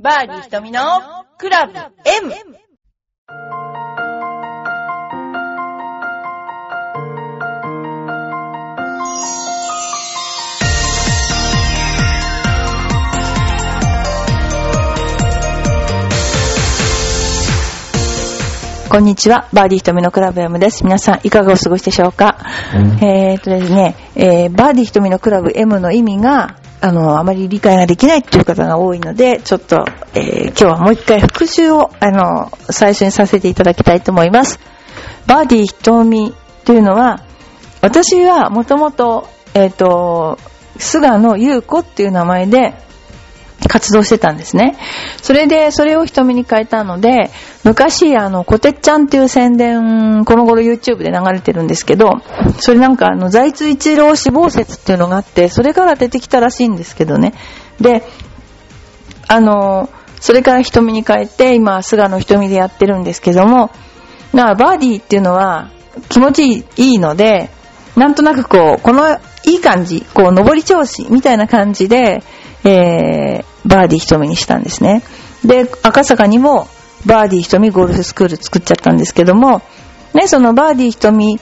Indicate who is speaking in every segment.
Speaker 1: バーディー瞳のクラブ M! こんにちは。バーディー瞳のクラブ M です。皆さん、いかがお過ごしでしょうか、えーっとですね、えーバーディー瞳のクラブ M の意味が、あの、あまり理解ができないっていう方が多いので、ちょっと、えー今日はもう一回復習を、あの、最初にさせていただきたいと思います。バーディー瞳というのは、私はもともと、えーっと、菅野優子っていう名前で、活動してたんですね。それで、それを瞳に変えたので、昔、あの、コテッちゃんっていう宣伝、この頃 YouTube で流れてるんですけど、それなんか、あの、財津一郎死亡説っていうのがあって、それから出てきたらしいんですけどね。で、あの、それから瞳に変えて、今、菅野瞳でやってるんですけども、だから、バーディーっていうのは、気持ちいいので、なんとなくこう、この、いい感じ、こう、上り調子みたいな感じで、えー、バーディー瞳にしたんですね。で、赤坂にも、バーディー瞳ゴルフスクール作っちゃったんですけども、ね、そのバーディー瞳、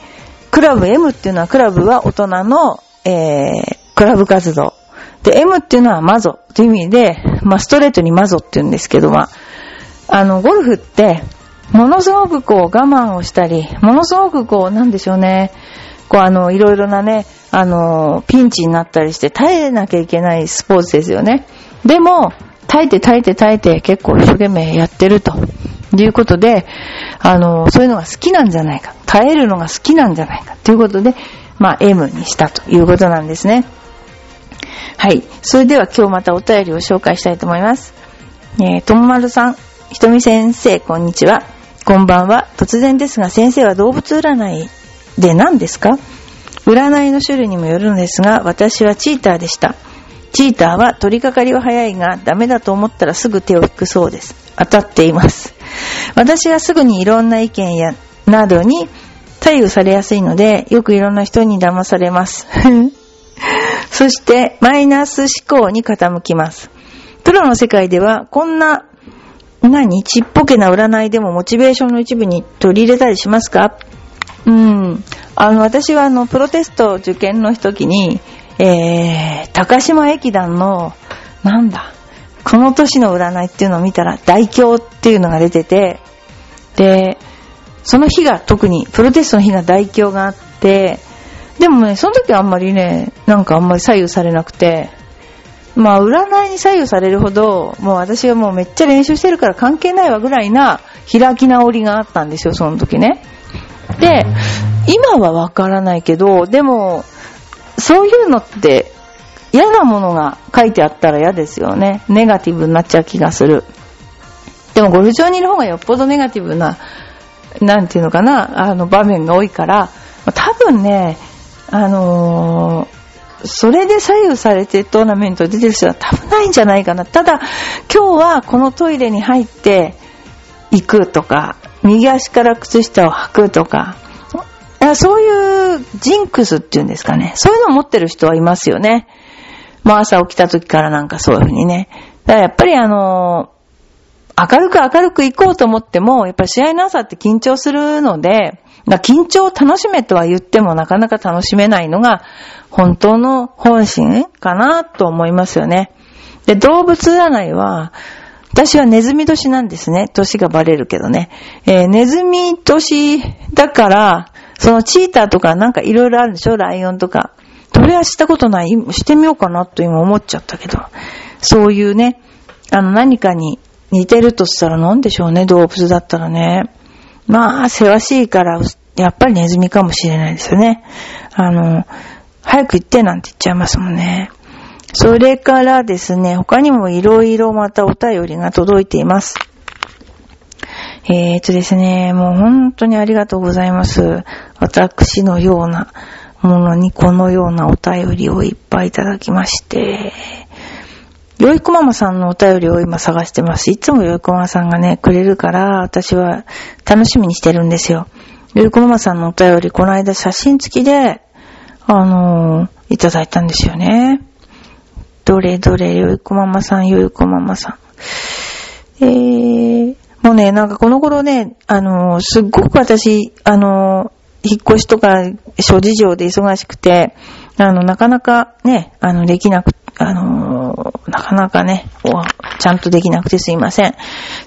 Speaker 1: クラブ M っていうのは、クラブは大人の、えー、クラブ活動。で、M っていうのはマゾっていう意味で、まあ、ストレートにマゾって言うんですけど、まあ、あの、ゴルフって、ものすごくこう我慢をしたり、ものすごくこう、なんでしょうね、こうあの、いろいろなね、あの、ピンチになったりして耐えなきゃいけないスポーツですよね。でも、耐えて耐えて耐えて結構一生懸命やってるということで、あの、そういうのが好きなんじゃないか。耐えるのが好きなんじゃないか。ということで、まあ、M にしたということなんですね。はい。それでは今日またお便りを紹介したいと思います。えー、ともまるさん、ひとみ先生、こんにちは。こんばんは。突然ですが、先生は動物占いで何ですか？占いの種類にもよるのですが、私はチーターでした。チーターは取り掛かりは早いが、ダメだと思ったらすぐ手を引くそうです。当たっています。私はすぐにいろんな意見や、などに左右されやすいので、よくいろんな人に騙されます。そして、マイナス思考に傾きます。プロの世界では、こんな、何？ちっぽけな占いでもモチベーションの一部に取り入れたりしますか？うん。あの、私はあの、プロテスト受験の時に、えー、高島駅団の、なんだ、この年の占いっていうのを見たら、大凶っていうのが出てて、で、その日が特に、プロテストの日が大凶があって、でもね、その時はあんまりね、なんかあんまり左右されなくて、まあ、占いに左右されるほど、もう私はもうめっちゃ練習してるから関係ないわぐらいな開き直りがあったんですよ、その時ね。で、今はわからないけど、でも、そういうのって嫌なものが書いてあったら嫌ですよね。ネガティブになっちゃう気がする。でもゴルフ場にいる方がよっぽどネガティブな、なんていうのかな、あの場面が多いから、多分ね、あのーそれで左右されてトーナメント出てる人は多分ないんじゃないかな。ただ、今日はこのトイレに入って行くとか、右足から靴下を履くとか、あそういうジンクスっていうんですかね。そういうのを持ってる人はいますよね。もう朝起きた時からなんかそういうふうにね。だからやっぱりあの明るく明るく行こうと思っても、やっぱり試合の朝って緊張するので、緊張を楽しめとは言ってもなかなか楽しめないのが本当の本心かなと思いますよね。で、動物占いは、私はネズミ年なんですね。年がバレるけどね。えーネズミ年だから、そのチーターとかなんかいろいろあるでしょ？ライオンとか。それはしたことない。してみようかなと今思っちゃったけど。そういうね、あの何かに似てるとしたら何でしょうね、動物だったらね。まあ、せわしいから、やっぱりネズミかもしれないですよね。あの、早く行ってなんて言っちゃいますもんね。それからですね、他にもいろいろまたお便りが届いています。えーとですね、もう本当にありがとうございます。私のようなものにこのようなお便りをいっぱいいただきまして、よいこママさんのお便りを今探してます。いつもよいこママさんがね、くれるから、私は楽しみにしてるんですよ。よいこママさんのお便り、この間写真付きで、あのーいただいたんですよね。どれどれ、よいこママさん、よいこママさん。えー、もうね、なんかこの頃ね、あのー、すっごく私、あのー、引っ越しとか諸事情で忙しくて、あの、なかなかね、あの、できなく、あの、なかなかね、ちゃんとできなくてすいません。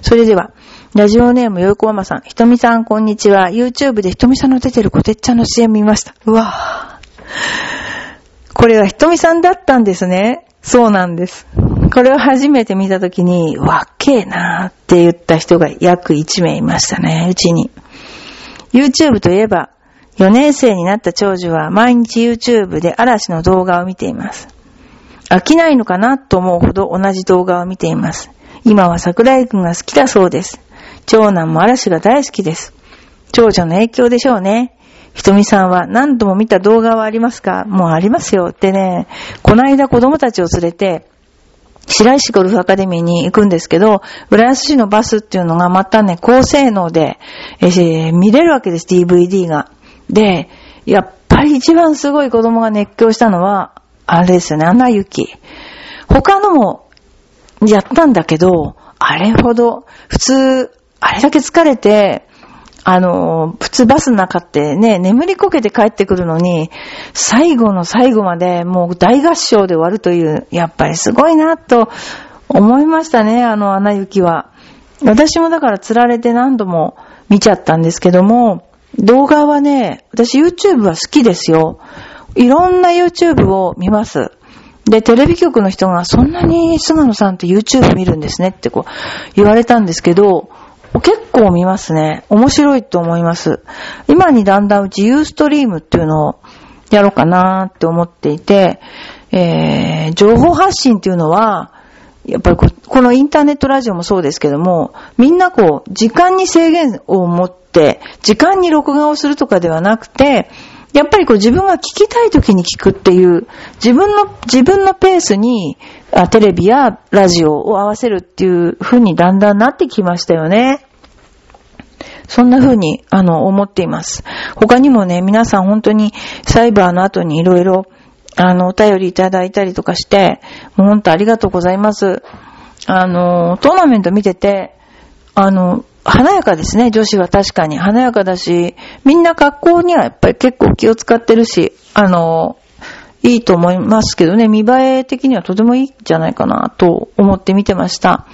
Speaker 1: それでは、ラジオネームよいこママさん、ひとみさんこんにちは。YouTube でひとみさんの出てるこてっちゃんの CM 見ました。うわぁ。これはひとみさんだったんですね。そうなんです。これを初めて見たときに、わっけえなーって言った人が約1名いましたね、うちに。YouTube といえば、4年生になった長女は毎日 YouTube で嵐の動画を見ています。飽きないのかなと思うほど同じ動画を見ています。今は桜井くんが好きだそうです。長男も嵐が大好きです。長女の影響でしょうね。ひとみさんは何度も見た動画はありますか？もうありますよってね、この間子供たちを連れて、白石ゴルフアカデミーに行くんですけど、浦安市のバスっていうのがまたね、高性能で、えー、見れるわけです、DVD が。で、やっぱり一番すごい子供が熱狂したのは、あれですよね、アナ雪。他のもやったんだけど、あれほど、普通、あれだけ疲れて、あの、普通バスの中ってね、眠りこけて帰ってくるのに、最後の最後までもう大合唱で終わるという、やっぱりすごいなと思いましたね、あの、アナ雪は。私もだから釣られて何度も見ちゃったんですけども、動画はね、私 YouTube は好きですよ。いろんな YouTube を見ます。で、テレビ局の人がそんなに菅野さんって YouTube 見るんですねってこう言われたんですけど、結構見ますね。面白いと思います。今にだんだんうちユーストリームっていうのをやろうかなって思っていて、えー、情報発信っていうのは、やっぱりここのインターネットラジオもそうですけども、みんなこう、時間に制限を持って、時間に録画をするとかではなくて、やっぱりこう自分が聞きたい時に聞くっていう、自分の、自分のペースに、あテレビやラジオを合わせるっていう風にだんだんなってきましたよね。そんな風に、あの、思っています。他にもね、皆さん本当にサイバーの後にいろいろ、あの、お便りいただいたりとかして、もう本当ありがとうございます。あの、トーナメント見てて、あの、華やかですね、女子は確かに。華やかだし、みんな学校にはやっぱり結構気を使ってるし、あの、いいと思いますけどね、見栄え的にはとてもいいんじゃないかなと思って見てました。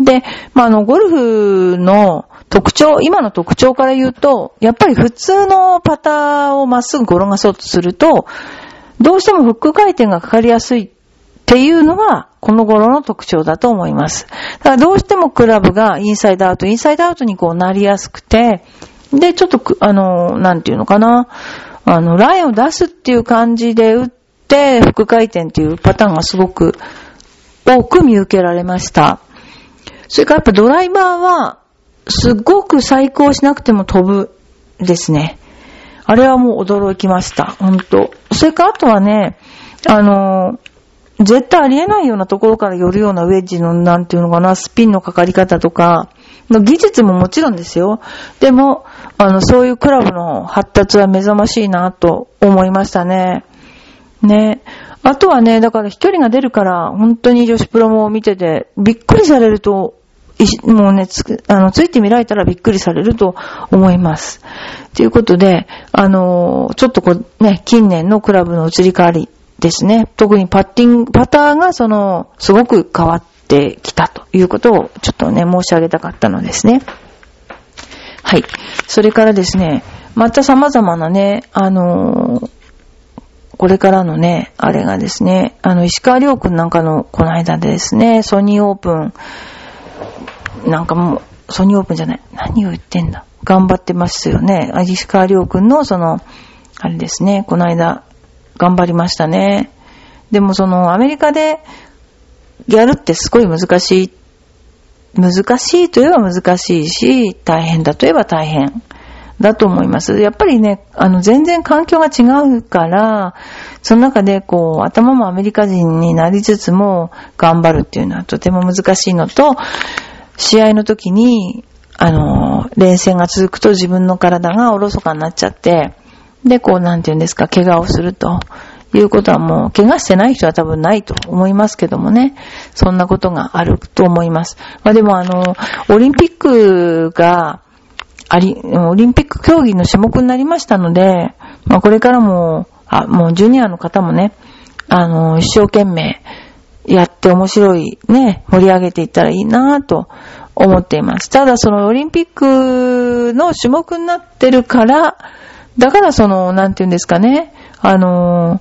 Speaker 1: で、まあ、あの、ゴルフの特徴、今の特徴から言うと、やっぱり普通のパターをまっすぐ転がそうとすると、どうしてもフック回転がかかりやすいっていうのが、この頃の特徴だと思います。だからどうしてもクラブがインサイドアウト、インサイドアウトにこうなりやすくて、で、ちょっと、あの、なんていうのかな、あの、ラインを出すっていう感じで打って、副回転っていうパターンがすごく多く見受けられました。それからやっぱドライバーは、すごく細工しなくても飛ぶですね。あれはもう驚きました。本当それかあとはね、あの、絶対ありえないようなところから寄るようなウェッジの、なんていうのかな、スピンのかかり方とか、の技術ももちろんですよ。でも、あの、そういうクラブの発達は目覚ましいなと思いましたね。ね。あとはね、だから飛距離が出るから、本当に女子プロも見てて、びっくりされると、もうね、つ、あの、ついてみられたらびっくりされると思います。ということで、あの、ちょっとこうね、近年のクラブの移り変わりですね。特にパッティング、パターがその、すごく変わってきたということをちょっとね、申し上げたかったのですね。はい。それからですね、また様々なね、あの、これからのね、あれがですね、あの、石川亮君なんかの、この間でですね、ソニーオープン、なんかもう、ソニーオープンじゃない、何を言ってんだ。頑張ってますよね。石川亮君の、その、あれですね、この間、頑張りましたね。でもそのアメリカでやるってすごい難しい。難しいといえば難しいし、大変だといえば大変だと思います。やっぱりね、あの全然環境が違うから、その中でこう頭もアメリカ人になりつつも頑張るっていうのはとても難しいのと、試合の時に、あの、連戦が続くと自分の体がおろそかになっちゃって、で、こう、なんて言うんですか、怪我をするということはもう、怪我してない人は多分ないと思いますけどもね。そんなことがあると思います。まあでもあの、オリンピックが、あり、オリンピック競技の種目になりましたので、まあこれからも、あ、もうジュニアの方もね、あの、一生懸命やって面白いね、盛り上げていったらいいなぁと思っています。ただそのオリンピックの種目になってるから、だからその、なんて言うんですかね、あの、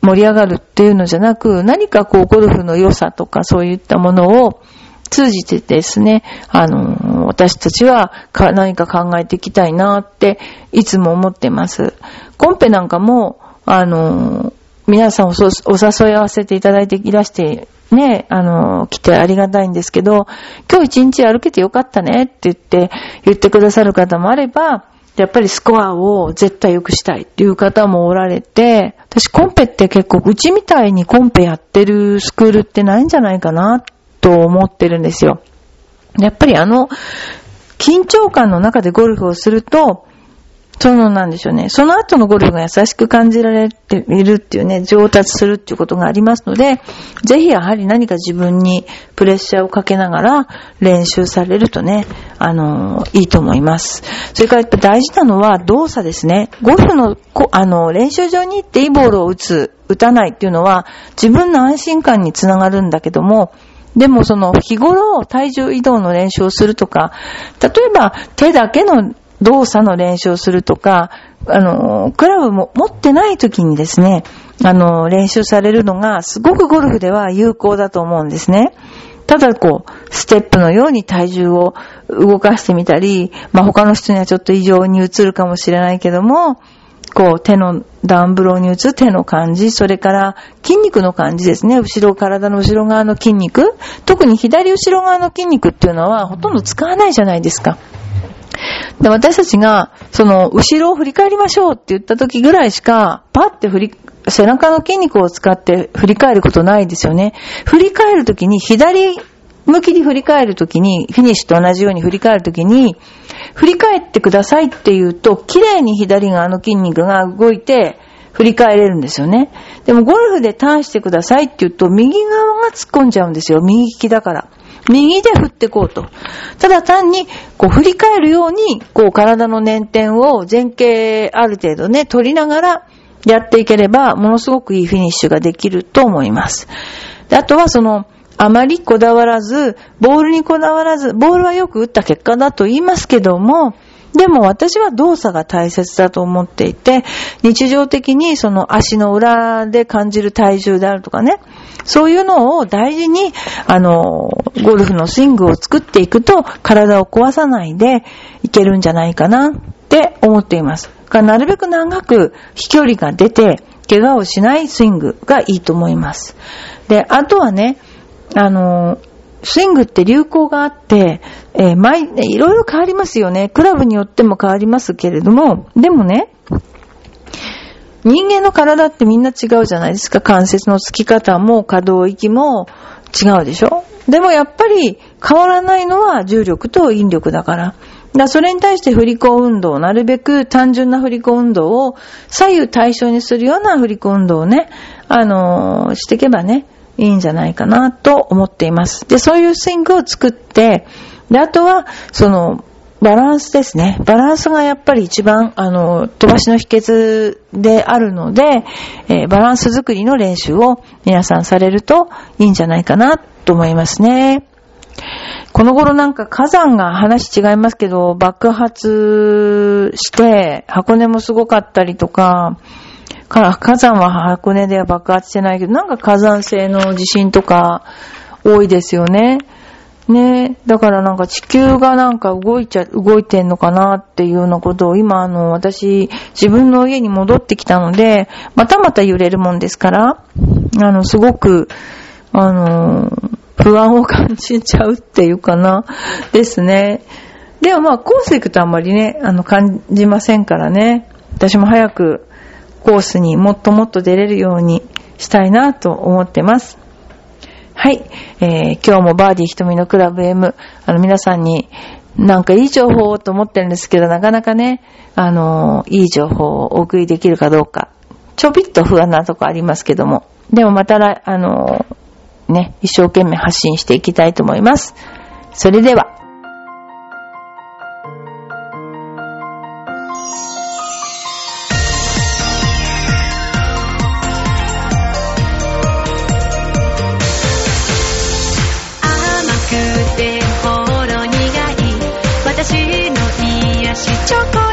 Speaker 1: 盛り上がるっていうのじゃなく、何かこうゴルフの良さとかそういったものを通じてですね、あの、私たちはか何か考えていきたいなっていつも思ってます。コンペなんかも、あの、皆さんお誘い合わせていただいていらして、ね、あの、来てありがたいんですけど、今日一日歩けてよかったねって言って、言ってくださる方もあれば、やっぱりスコアを絶対良くしたいっていう方もおられて、私コンペって結構うちみたいにコンペやってるスクールってないんじゃないかなと思ってるんですよ。やっぱりあの、緊張感の中でゴルフをすると、そのなんでしょうね。その後のゴルフが優しく感じられているっていうね、上達するっていうことがありますので、ぜひやはり何か自分にプレッシャーをかけながら練習されるとね、あのいいと思います。それからやっぱ大事なのは動作ですね。ゴルフの、あの、練習場に行っていいボールを打つ、打たないっていうのは自分の安心感につながるんだけども、でもその日頃体重移動の練習をするとか、例えば手だけの動作の練習をするとか、あの、クラブも持ってない時にですね、あの、練習されるのがすごくゴルフでは有効だと思うんですね。ただこう、ステップのように体重を動かしてみたり、まあ、他の人にはちょっと異常に映るかもしれないけども、こう手のダンブローに打つ手の感じ、それから筋肉の感じですね。後ろ、体の後ろ側の筋肉。特に左後ろ側の筋肉っていうのはほとんど使わないじゃないですか。で、私たちが、その、後ろを振り返りましょうって言った時ぐらいしか、パッて振り、背中の筋肉を使って振り返ることないですよね。振り返るときに、左向きに振り返るときに、フィニッシュと同じように振り返るときに、振り返ってくださいって言うと、綺麗に左側の筋肉が動いて、振り返れるんですよね。でもゴルフでターンしてくださいって言うと、右側が突っ込んじゃうんですよ。右利きだから。右で振ってこうと。ただ単に、こう振り返るように、こう体の捻転を前傾ある程度ね、取りながらやっていければ、ものすごくいいフィニッシュができると思います。であとはその、あまりこだわらず、ボールにこだわらず、ボールはよく打った結果だと言いますけども、でも私は動作が大切だと思っていて、日常的にその足の裏で感じる体重であるとかね、そういうのを大事に、あの、ゴルフのスイングを作っていくと、体を壊さないでいけるんじゃないかなって思っています。なるべく長く飛距離が出て、怪我をしないスイングがいいと思います。で、あとはね、あの、スイングって流行があって、えー、毎、いろいろ変わりますよね。クラブによっても変わりますけれども、でもね、人間の体ってみんな違うじゃないですか。関節のつき方も可動域も違うでしょでもやっぱり変わらないのは重力と引力だから。だそれに対して振り子運動、なるべく単純な振り子運動を左右対称にするような振り子運動をね、あのー、していけばね、いいんじゃないかなと思っています。で、そういうスイングを作って、で、あとは、その、バランスですね。バランスがやっぱり一番、あの、飛ばしの秘訣であるので、えー、バランス作りの練習を皆さんされるといいんじゃないかなと思いますね。この頃なんか火山が話違いますけど、爆発して、箱根もすごかったりとか、火山は箱根では爆発してないけど、なんか火山性の地震とか多いですよね。ねだからなんか地球がなんか動いちゃ、動いてんのかなっていうようなことを今あの、私、自分の家に戻ってきたので、またまた揺れるもんですから、あの、すごく、あの、不安を感じちゃうっていうかな、ですね。でもまあ、コース行くとあんまりね、あの、感じませんからね。私も早くコースにもっともっと出れるようにしたいなと思ってます。はい。えー、今日もバーディー瞳のクラブ M、あの皆さんになんかいい情報をと思ってるんですけど、なかなかね、あの、いい情報をお送りできるかどうかちょびっと不安なとこありますけども。でもまた、あのー、ね、一生懸命発信していきたいと思います。それでは。
Speaker 2: 私